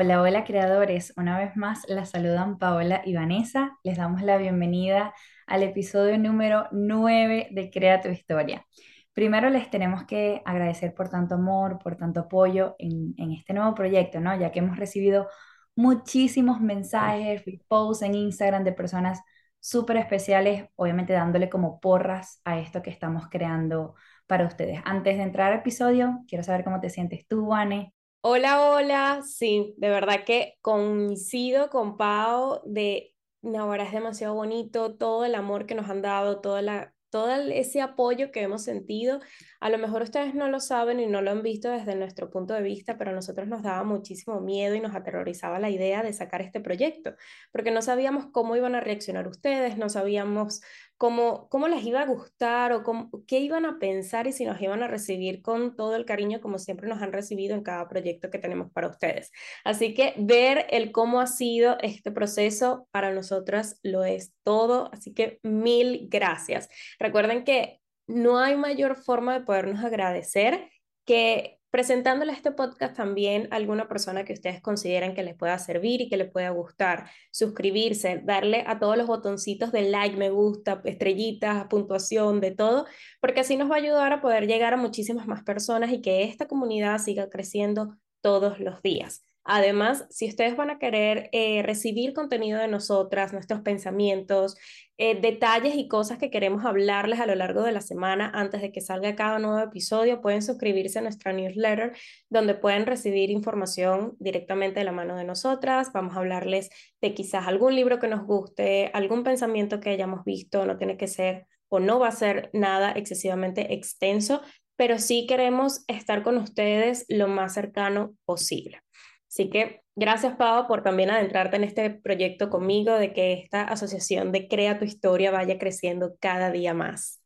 Hola, hola creadores. Una vez más las saludan Paola y Vanessa. Les damos la bienvenida al episodio número 9 de Crea tu historia. Primero les tenemos que agradecer por tanto amor, por tanto apoyo en, este nuevo proyecto, ¿no? Ya que hemos recibido muchísimos mensajes, posts en Instagram de personas súper especiales, obviamente dándole como porras a esto que estamos creando para ustedes. Antes de entrar al episodio, quiero saber cómo te sientes tú, Vane. Hola, hola, sí, de verdad que coincido con Pau de, ahora es demasiado bonito todo el amor que nos han dado, toda la, todo ese apoyo que hemos sentido. A lo mejor ustedes no lo saben y no lo han visto desde nuestro punto de vista, pero a nosotros nos daba muchísimo miedo y nos aterrorizaba la idea de sacar este proyecto, porque no sabíamos cómo iban a reaccionar ustedes, no sabíamos cómo, cómo les iba a gustar o cómo, qué iban a pensar y si nos iban a recibir con todo el cariño como siempre nos han recibido en cada proyecto que tenemos para ustedes. Así que ver el cómo ha sido este proceso para nosotras lo es todo, así que mil gracias. Recuerden que no hay mayor forma de podernos agradecer que presentándole este podcast también a alguna persona que ustedes consideren que les pueda servir y que les pueda gustar, suscribirse, darle a todos los botoncitos de like, me gusta, estrellitas, puntuación, de todo, porque así nos va a ayudar a poder llegar a muchísimas más personas y que esta comunidad siga creciendo todos los días. Además, si ustedes van a querer eh, recibir contenido de nosotras, nuestros pensamientos, eh, detalles y cosas que queremos hablarles a lo largo de la semana antes de que salga cada nuevo episodio, pueden suscribirse a nuestra newsletter donde pueden recibir información directamente de la mano de nosotras. Vamos a hablarles de quizás algún libro que nos guste, algún pensamiento que hayamos visto, no tiene que ser o no va a ser nada excesivamente extenso, pero sí queremos estar con ustedes lo más cercano posible. Así que gracias, Pau, por también adentrarte en este proyecto conmigo, de que esta asociación de Crea tu Historia vaya creciendo cada día más.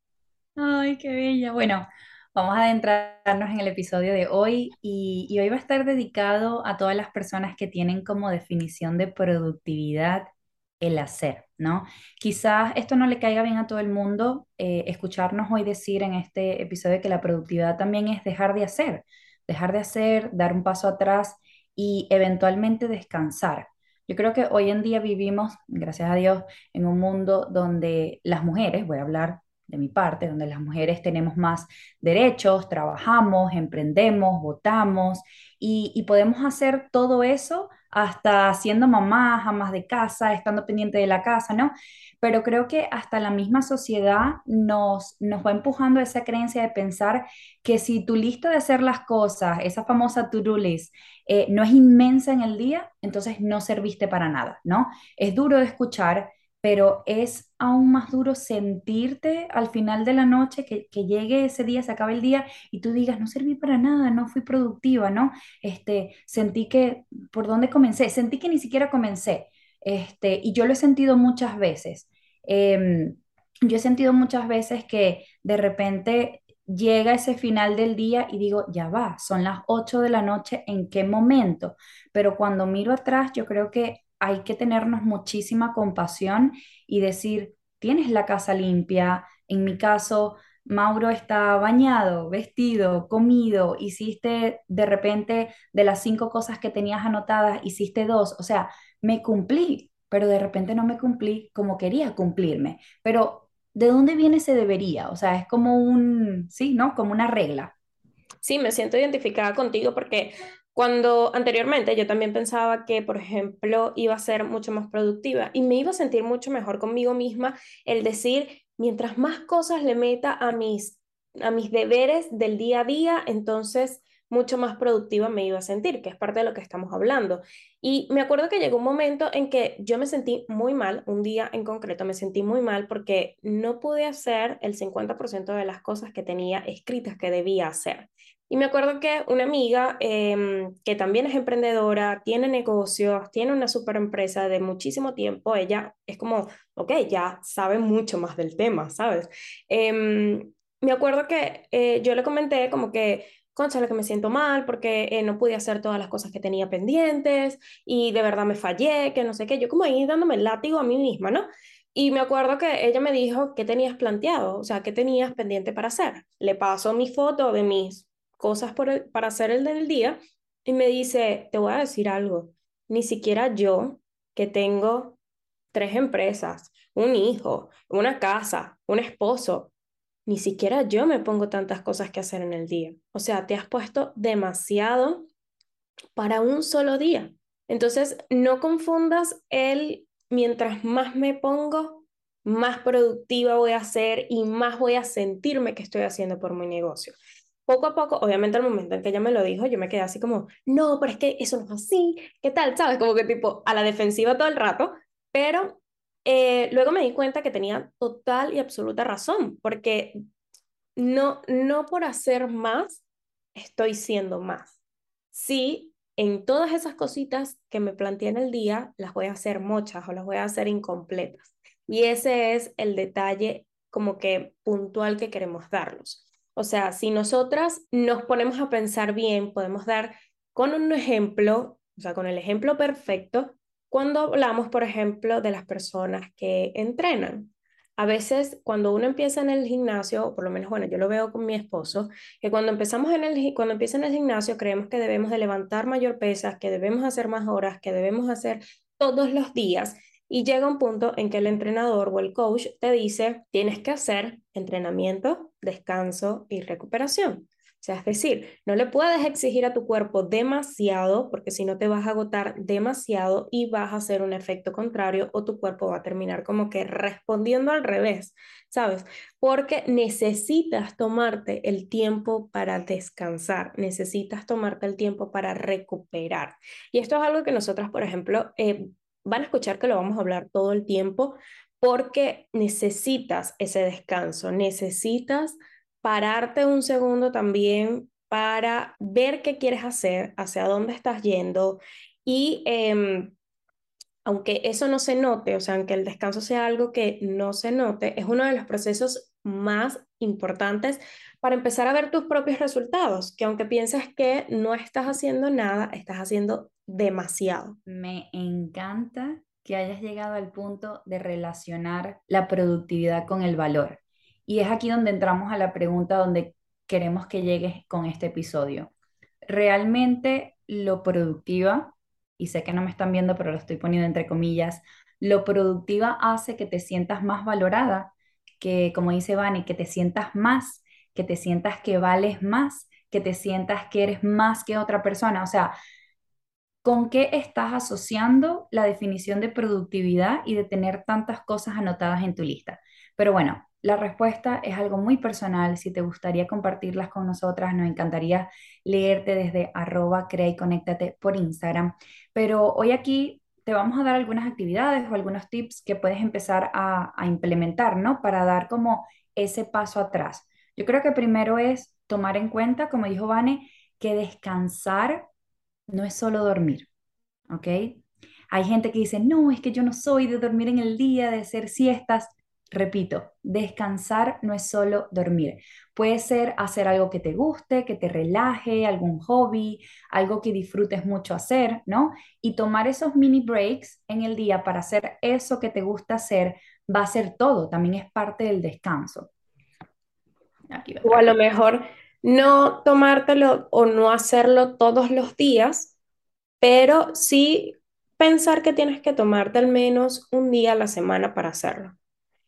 Ay, qué bella. Bueno, vamos a adentrarnos en el episodio de hoy y, y hoy va a estar dedicado a todas las personas que tienen como definición de productividad el hacer, ¿no? Quizás esto no le caiga bien a todo el mundo, eh, escucharnos hoy decir en este episodio que la productividad también es dejar de hacer, dejar de hacer, dar un paso atrás y eventualmente descansar. Yo creo que hoy en día vivimos, gracias a Dios, en un mundo donde las mujeres, voy a hablar de mi parte, donde las mujeres tenemos más derechos, trabajamos, emprendemos, votamos y, podemos hacer todo eso hasta siendo mamás, amas de casa, estando pendiente de la casa, ¿no? Pero creo que hasta la misma sociedad nos, nos va empujando esa creencia de pensar que si tu lista de hacer las cosas, esa famosa to-do list, eh, no es inmensa en el día, entonces no serviste para nada, ¿no? Es duro de escuchar, pero es aún más duro sentirte al final de la noche, que, que, llegue ese día, se acabe el día y tú digas, no serví para nada, no fui productiva, ¿no? Este, sentí que, ¿por dónde comencé? Sentí que ni siquiera comencé. Este, y yo lo he sentido muchas veces. Em, yo he sentido muchas veces que de repente llega ese final del día y digo, ya va, son las 8 de la noche, ¿en qué momento? Pero cuando miro atrás, yo creo que hay que tenernos muchísima compasión y decir, tienes la casa limpia, en mi caso, Mauro está bañado, vestido, comido, hiciste de repente de las cinco cosas que tenías anotadas, hiciste dos, o sea, me cumplí, pero de repente no me cumplí como quería cumplirme. Pero, ¿de dónde viene ese debería? O sea, es como un, sí, ¿no? Como una regla. Sí, me siento identificada contigo porque cuando anteriormente yo también pensaba que, por ejemplo, iba a ser mucho más productiva y me iba a sentir mucho mejor conmigo misma el decir, mientras más cosas le meta a mis, a mis deberes del día a día, entonces mucho más productiva me iba a sentir, que es parte de lo que estamos hablando. Y me acuerdo que llegó un momento en que yo me sentí muy mal, un día en concreto me sentí muy mal porque no pude hacer el 50% de las cosas que tenía escritas que debía hacer. Y me acuerdo que una amiga em, que también es emprendedora, tiene negocios, tiene una super empresa de muchísimo tiempo, ella es como, ok, ya sabe mucho más del tema, ¿sabes? Em, me acuerdo que eh, yo le comenté como que, concha, que me siento mal porque eh, no pude hacer todas las cosas que tenía pendientes y de verdad me fallé, que no sé qué, yo como ahí dándome el látigo a mí misma, ¿no? Y me acuerdo que ella me dijo, ¿qué tenías planteado? O sea, ¿qué tenías pendiente para hacer? Le paso mi foto de mis cosas por para hacer el del día y me dice, te voy a decir algo, ni siquiera yo, que tengo tres empresas, un hijo, una casa, un esposo, ni siquiera yo me pongo tantas cosas que hacer en el día. O sea, te has puesto demasiado para un solo día. Entonces, no confundas el mientras más me pongo, más productiva voy a ser y más voy a sentirme que estoy haciendo por mi negocio. Poco a poco, obviamente al momento en que ella me lo dijo, yo me quedé así como, no, pero es que eso no es así, ¿qué tal? ¿Sabes? Como que tipo a la defensiva todo el rato, pero eh, luego me di cuenta que tenía total y absoluta razón, porque no, no por hacer más estoy siendo más. Sí, en todas esas cositas que me planteé en el día, las voy a hacer muchas o las voy a hacer incompletas. Y ese es el detalle como que puntual que queremos darlos. O sea, si nosotras nos ponemos a pensar bien, podemos dar con un ejemplo, o sea, con el ejemplo perfecto, cuando hablamos, por ejemplo, de las personas que entrenan a veces cuando uno empieza en el gimnasio, o por lo menos, bueno, yo lo veo con mi esposo, que cuando empezamos en el, cuando empieza en el gimnasio creemos que debemos de levantar mayor pesas, que debemos hacer más horas, que debemos hacer todos los días. Y llega un punto en que el entrenador o el coach te dice, tienes que hacer entrenamiento, descanso y recuperación. O sea, es decir, no le puedes exigir a tu cuerpo demasiado porque si no te vas a agotar demasiado y vas a hacer un efecto contrario o tu cuerpo va a terminar como que respondiendo al revés, ¿sabes? Porque necesitas tomarte el tiempo para descansar, necesitas tomarte el tiempo para recuperar. Y esto es algo que nosotras, por ejemplo, eh, van a escuchar que lo vamos a hablar todo el tiempo porque necesitas ese descanso, necesitas pararte un segundo también para ver qué quieres hacer, hacia dónde estás yendo y em, aunque eso no se note, o sea, aunque el descanso sea algo que no se note, es uno de los procesos más importantes para empezar a ver tus propios resultados, que aunque pienses que no estás haciendo nada, estás haciendo demasiado. Me encanta que hayas llegado al punto de relacionar la productividad con el valor. Y es aquí donde entramos a la pregunta donde queremos que llegues con este episodio. ¿Realmente lo productiva, y sé que no me están viendo, pero lo estoy poniendo entre comillas, lo productiva hace que te sientas más valorada, que como dice Vani, que te sientas más, que te sientas que vales más, que te sientas que eres más que otra persona? O sea, ¿con qué estás asociando la definición de productividad y de tener tantas cosas anotadas en tu lista? Pero bueno, la respuesta es algo muy personal. Si te gustaría compartirlas con nosotras, nos encantaría leerte desde arroba crea y conéctate por Instagram. Pero hoy aquí te vamos a dar algunas actividades o algunos tips que puedes empezar a, a implementar, ¿no? Para dar como ese paso atrás. Yo creo que primero es tomar en cuenta, como dijo Vane, que descansar no es solo dormir, ¿ok? Hay gente que dice, no, es que yo no soy de dormir en el día, de hacer siestas. Repito, descansar no es solo dormir. Puede ser hacer algo que te guste, que te relaje, algún hobby, algo que disfrutes mucho hacer, ¿no? Y tomar esos mini breaks en el día para hacer eso que te gusta hacer va a ser todo, también es parte del descanso. o a lo mejor no tomártelo o no hacerlo todos los días, pero sí pensar que tienes que tomarte al menos un día a la semana para hacerlo.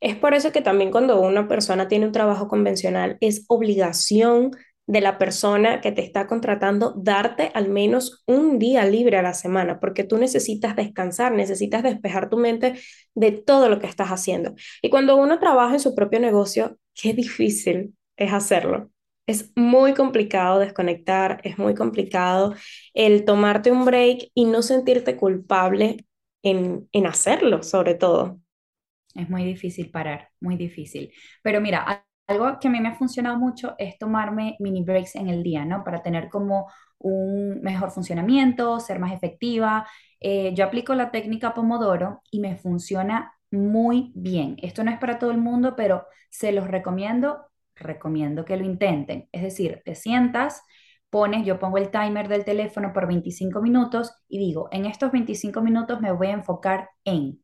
Es por eso que también cuando una persona tiene un trabajo convencional es obligación de la persona que te está contratando darte al menos un día libre a la semana, porque tú necesitas descansar, necesitas despejar tu mente de todo lo que estás haciendo. Y cuando uno trabaja en su propio negocio, qué difícil es hacerlo. Es muy complicado desconectar, es muy complicado el tomarte un break y no sentirte culpable en, en hacerlo, sobre todo. Es muy difícil parar, muy difícil. Pero mira, algo que a mí me ha funcionado mucho es tomarme mini breaks en el día, ¿no? Para tener como un mejor funcionamiento, ser más efectiva. Eh, yo aplico la técnica Pomodoro y me funciona muy bien. Esto no es para todo el mundo, pero se los recomiendo, recomiendo que lo intenten. Es decir, te sientas, pones, yo pongo el timer del teléfono por 25 minutos y digo, en estos 25 minutos me voy a enfocar en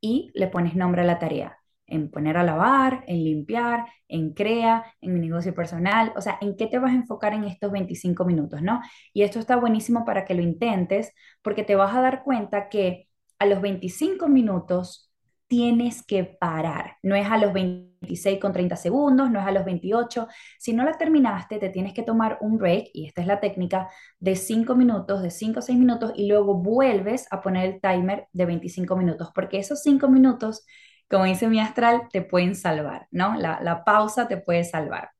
y le pones nombre a la tarea. en poner a lavar, en limpiar, en crea, en mi negocio personal, o sea, ¿en qué te vas a enfocar en estos 25 minutos, no? Y esto está buenísimo para que lo intentes porque te vas a dar cuenta que a los 25 minutos tienes que parar. No es a los 26 con 30 segundos, no es a los 28. Si no la terminaste, te tienes que tomar un break, y esta es la técnica, de 5 minutos, de 5 a 6 minutos, y luego vuelves a poner el timer de 25 minutos, porque esos 5 minutos, como dice mi astral, te pueden salvar, ¿no? La, la pausa te puede salvar.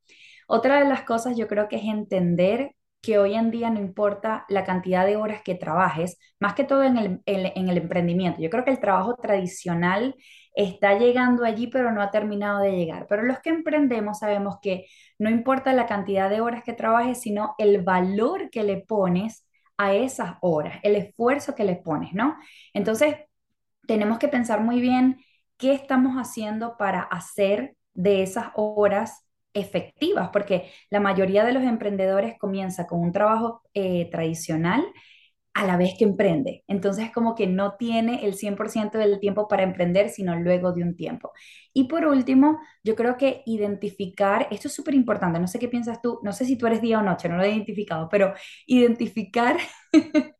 Otra de las cosas yo creo que es entender que hoy en día no importa la cantidad de horas que trabajes, más que todo en el, en, el emprendimiento. Yo creo que el trabajo tradicional está llegando allí, pero no ha terminado de llegar. Pero los que emprendemos sabemos que no importa la cantidad de horas que trabajes, sino el valor que le pones a esas horas, el esfuerzo que le pones, ¿no? Entonces, tenemos que pensar muy bien qué estamos haciendo para hacer de esas horas efectivas, porque la mayoría de los emprendedores comienza con un trabajo eh, tradicional a la vez que emprende. Entonces, como que no tiene el 100% del tiempo para emprender, sino luego de un tiempo. Y por último, yo creo que identificar, esto es súper importante, no sé qué piensas tú, no sé si tú eres día o noche, no lo he identificado, pero identificar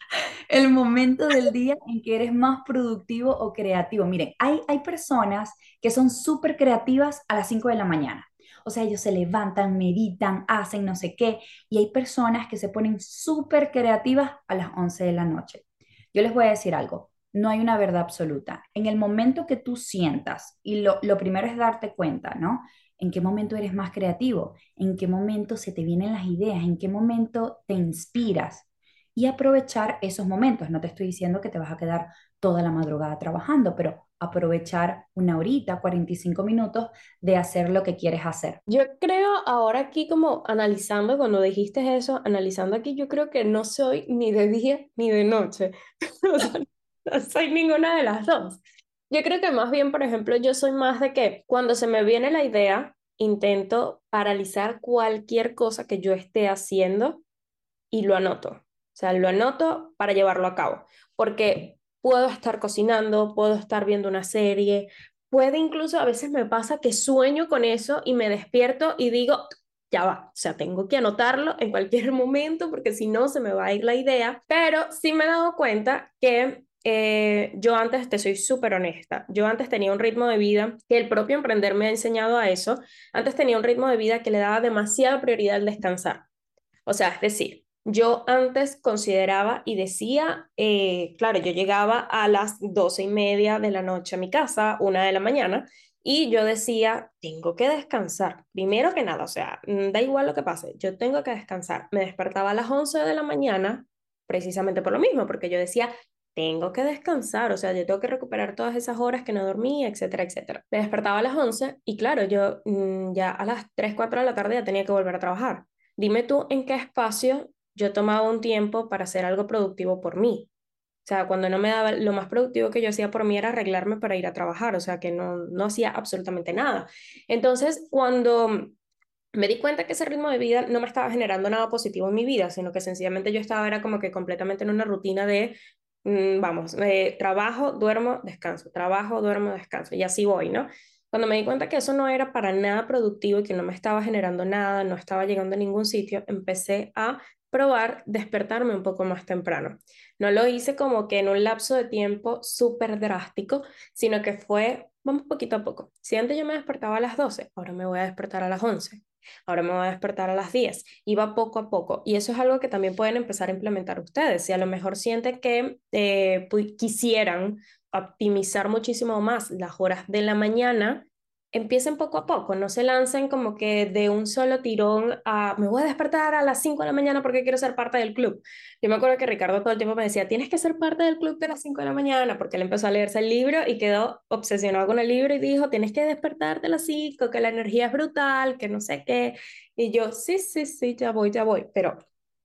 el momento del día en que eres más productivo o creativo. Miren, hay, hay personas que son súper creativas a las 5 de la mañana o sea, ellos se levantan, meditan, hacen no sé qué. Y hay personas que se ponen súper creativas a las 11 de la noche. Yo les voy a decir algo, no hay una verdad absoluta. En el momento que tú sientas, y lo, lo primero es darte cuenta, ¿no? ¿En qué momento eres más creativo? ¿En qué momento se te vienen las ideas? ¿En qué momento te inspiras? Y aprovechar esos momentos. No te estoy diciendo que te vas a quedar toda la madrugada trabajando, pero aprovechar una horita, 45 minutos de hacer lo que quieres hacer. Yo creo ahora aquí como analizando, cuando dijiste eso, analizando aquí, yo creo que no soy ni de día ni de noche. no soy ninguna de las dos. Yo creo que más bien, por ejemplo, yo soy más de que cuando se me viene la idea, intento paralizar cualquier cosa que yo esté haciendo y lo anoto. O sea, lo anoto para llevarlo a cabo. Porque puedo estar cocinando, puedo estar viendo una serie, puede incluso, a veces me pasa que sueño con eso y me despierto y digo, ya va, o sea, tengo que anotarlo en cualquier momento porque si no se me va a ir la idea, pero sí me he dado cuenta que eh, yo antes, te soy súper honesta, yo antes tenía un ritmo de vida que el propio emprender me ha enseñado a eso, antes tenía un ritmo de vida que le daba demasiada prioridad al descansar. O sea, es decir, yo antes consideraba y decía, eh, claro, yo llegaba a las doce y media de la noche a mi casa, una de la mañana, y yo decía, tengo que descansar. Primero que nada, o sea, mm, da igual lo que pase, yo tengo que descansar. Me despertaba a las 11 de la mañana, precisamente por lo mismo, porque yo decía, tengo que descansar, o sea, yo tengo que recuperar todas esas horas que no dormí, etcétera, etcétera. Me despertaba a las 11 y claro, yo mm, ya a las 3, 4 de la tarde ya tenía que volver a trabajar. Dime tú en qué espacio yo tomaba un tiempo para hacer algo productivo por mí. O sea, cuando no me daba, lo más productivo que yo hacía por mí era arreglarme para ir a trabajar, o sea, que no, no hacía absolutamente nada. Entonces, cuando me di cuenta que ese ritmo de vida no me estaba generando nada positivo en mi vida, sino que sencillamente yo estaba, era como que completamente en una rutina de, mm, vamos, eh, trabajo, duermo, descanso, trabajo, duermo, descanso, y así voy, ¿no? Cuando me di cuenta que eso no era para nada productivo y que no me estaba generando nada, no estaba llegando a ningún sitio, empecé a probar despertarme un poco más temprano. No lo hice como que en un lapso de tiempo súper drástico, sino que fue, vamos poquito a poco. Si antes yo me despertaba a las 12, ahora me voy a despertar a las 11. Ahora me voy a despertar a las 10. Iba poco a poco. Y eso es algo que también pueden empezar a implementar ustedes. Si a lo mejor sienten que eh, quisieran optimizar muchísimo más las horas de la mañana, empiecen poco a poco, no se lancen como que de un solo tirón a me voy a despertar a las 5 de la mañana porque quiero ser parte del club. Yo me acuerdo que Ricardo todo el tiempo me decía, tienes que ser parte del club de las 5 de la mañana porque él empezó a leerse el libro y quedó obsesionado con el libro y dijo, tienes que despertarte a las 5, que la energía es brutal, que no sé qué. Y yo, sí, sí, sí, ya voy, ya voy, pero...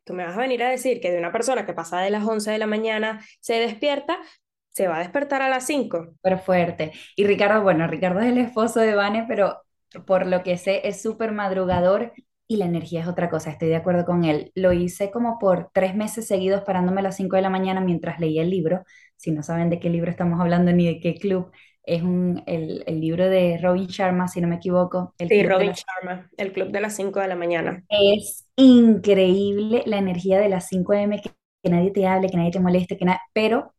Tú me vas a venir a decir que de una persona que pasa de las 11 de la mañana se despierta, se va a despertar a las 5. Súper fuerte. Y Ricardo, bueno, Ricardo es el esposo de Vane, pero por lo que sé es súper madrugador y la energía es otra cosa, estoy de acuerdo con él. Lo hice como por tres meses seguidos parándome a las 5 de la mañana mientras leía el libro. Si no saben de qué libro estamos hablando ni de qué club, Es un, el, el libro de Robin Sharma, si no me equivoco, El Sí, Robin las... Sharma, el club de las 5 de la mañana. Es increíble la energía de las 5 AM, que, que nadie te hable, que nadie te moleste, que na- pero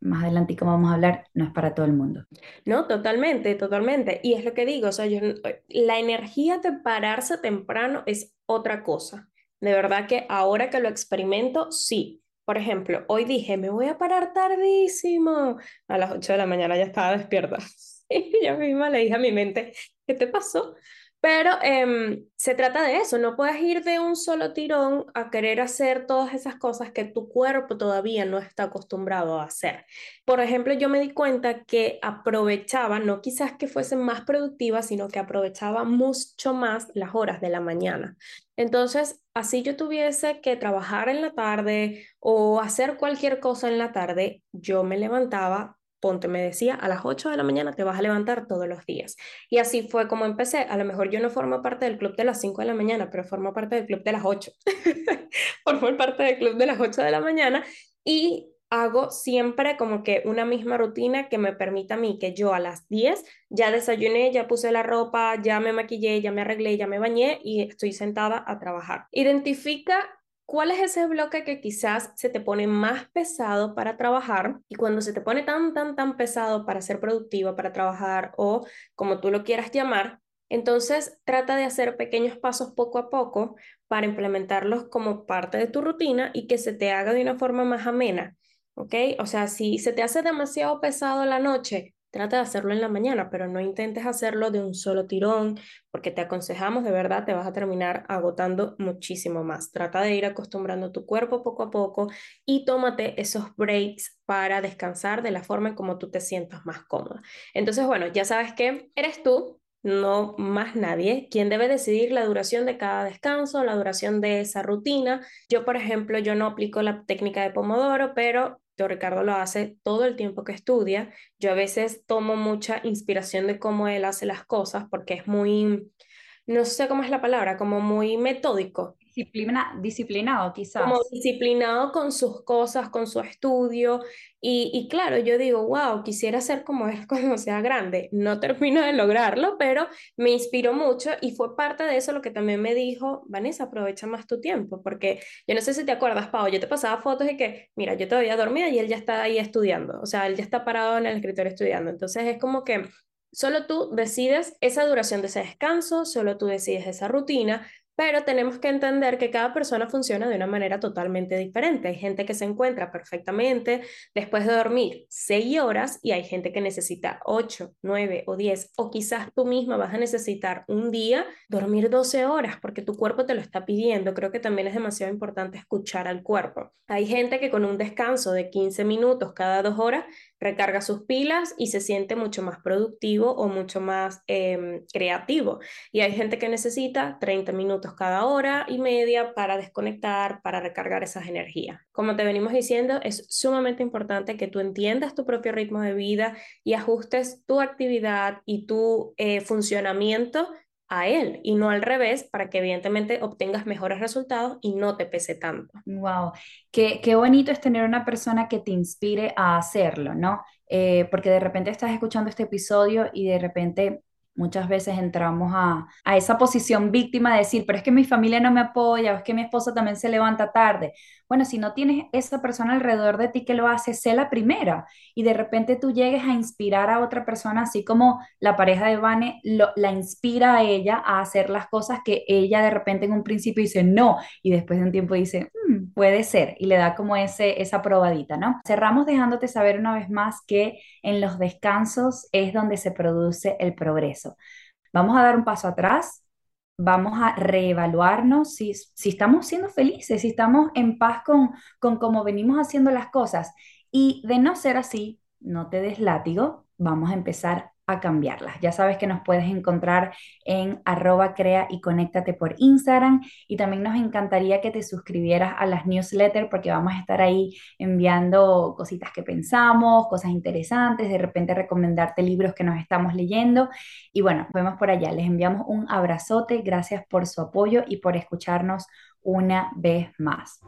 más adelante, como vamos a hablar, no es para todo el mundo. No, totalmente, totalmente. Y es lo que digo, o sea, yo, la energía de pararse temprano es otra cosa. De verdad que ahora que lo experimento, sí. Por ejemplo, hoy dije, me voy a parar tardísimo. A las 8 de la mañana ya estaba despierta. Y yo misma le dije a mi mente, ¿qué te pasó? Pero em, se trata de eso, no puedes ir de un solo tirón a querer hacer todas esas cosas que tu cuerpo todavía no está acostumbrado a hacer. Por ejemplo, yo me di cuenta que aprovechaba, no quizás que fuesen más productivas, sino que aprovechaba mucho más las horas de la mañana. Entonces, así yo tuviese que trabajar en la tarde o hacer cualquier cosa en la tarde, yo me levantaba, ponte, me decía, a las 8 de la mañana te vas a levantar todos los días. Y así fue como empecé. A lo mejor yo no formo parte del club de las 5 de la mañana, pero formo parte del club de las 8. formo parte del club de las 8 de la mañana y hago siempre como que una misma rutina que me permita a mí que yo a las 10 ya desayuné, ya puse la ropa, ya me maquillé, ya me arreglé, ya me bañé y estoy sentada a trabajar. Identifica cuál es ese bloque que quizás se te pone más pesado para trabajar y cuando se te pone tan, tan, tan pesado para ser productiva, para trabajar o como tú lo quieras llamar, entonces trata de hacer pequeños pasos poco a poco para implementarlos como parte de tu rutina y que se te haga de una forma más amena. ¿ok? O sea, si se te hace demasiado pesado la noche, trata de hacerlo en la mañana, pero no intentes hacerlo de un solo tirón, porque te aconsejamos, de verdad, te vas a terminar agotando muchísimo más. Trata de ir acostumbrando tu cuerpo poco a poco y tómate esos breaks para descansar de la forma en como tú te sientas más cómoda. Entonces, bueno, ya sabes que eres tú, no más nadie, quien debe decidir la duración de cada descanso, la duración de esa rutina. Yo, por ejemplo, yo no aplico la técnica de Pomodoro, pero Ricardo lo hace todo el tiempo que estudia. Yo a veces tomo mucha inspiración de cómo él hace las cosas porque es muy, no sé cómo es la palabra, como muy metódico. Disciplina, disciplinado, Como quizás. disciplinado con sus cosas, con su estudio. Y, y claro, yo digo, wow, quisiera ser como él cuando sea grande. No termino de lograrlo, pero me inspiró mucho y fue parte de eso lo que también me dijo, Vanessa, aprovecha más tu tiempo, porque yo no sé si te acuerdas, Pau, yo te pasaba fotos y que, mira, yo todavía dormida y él ya está ahí estudiando, o sea, él ya está parado en el escritorio estudiando. Entonces es como que solo tú decides esa duración de ese descanso, solo tú decides esa rutina pero tenemos que entender que cada persona funciona de una manera totalmente diferente. Hay gente que se encuentra perfectamente después de dormir 6 horas y hay gente que necesita 8, 9 o 10 o quizás tú misma vas a necesitar un día dormir 12 horas porque tu cuerpo te lo está pidiendo. Creo que también es demasiado importante escuchar al cuerpo. Hay gente que con un descanso de 15 minutos cada dos horas recarga sus pilas y se siente mucho más productivo o mucho más eh, creativo. Y hay gente que necesita 30 minutos cada hora y media para desconectar, para recargar esas energías. Como te venimos diciendo, es sumamente importante que tú entiendas tu propio ritmo de vida y ajustes tu actividad y tu eh, funcionamiento a él y no al revés para que evidentemente obtengas mejores resultados y no te pese tanto. Wow, qué, qué bonito es tener una persona que te inspire a hacerlo, ¿no? Eh, porque de repente estás escuchando este episodio y de repente muchas veces entramos a, a esa posición víctima de decir, pero es que mi familia no me apoya o es que mi esposo también se levanta tarde. Bueno, si no tienes esa persona alrededor de ti que lo hace, sé la primera y de repente tú llegues a inspirar a otra persona, así como la pareja de Vane la inspira a ella a hacer las cosas que ella de repente en un principio dice no y después de un tiempo dice "Mm, puede ser y le da como ese, esa probadita, ¿no? Cerramos dejándote saber una vez más que en los descansos es donde se produce el progreso. Vamos a dar un paso atrás, vamos a reevaluarnos si, si estamos siendo felices, si estamos en paz con, con cómo venimos haciendo las cosas. Y de no ser así, no te des látigo, vamos a empezar a cambiarlas. Ya sabes que nos puedes encontrar en arroba crea y conéctate por Instagram y también nos encantaría que te suscribieras a las newsletters porque vamos a estar ahí enviando cositas que pensamos, cosas interesantes, de repente recomendarte libros que nos estamos leyendo y bueno, nos vemos por allá. Les enviamos un abrazote, gracias por su apoyo y por escucharnos una vez más.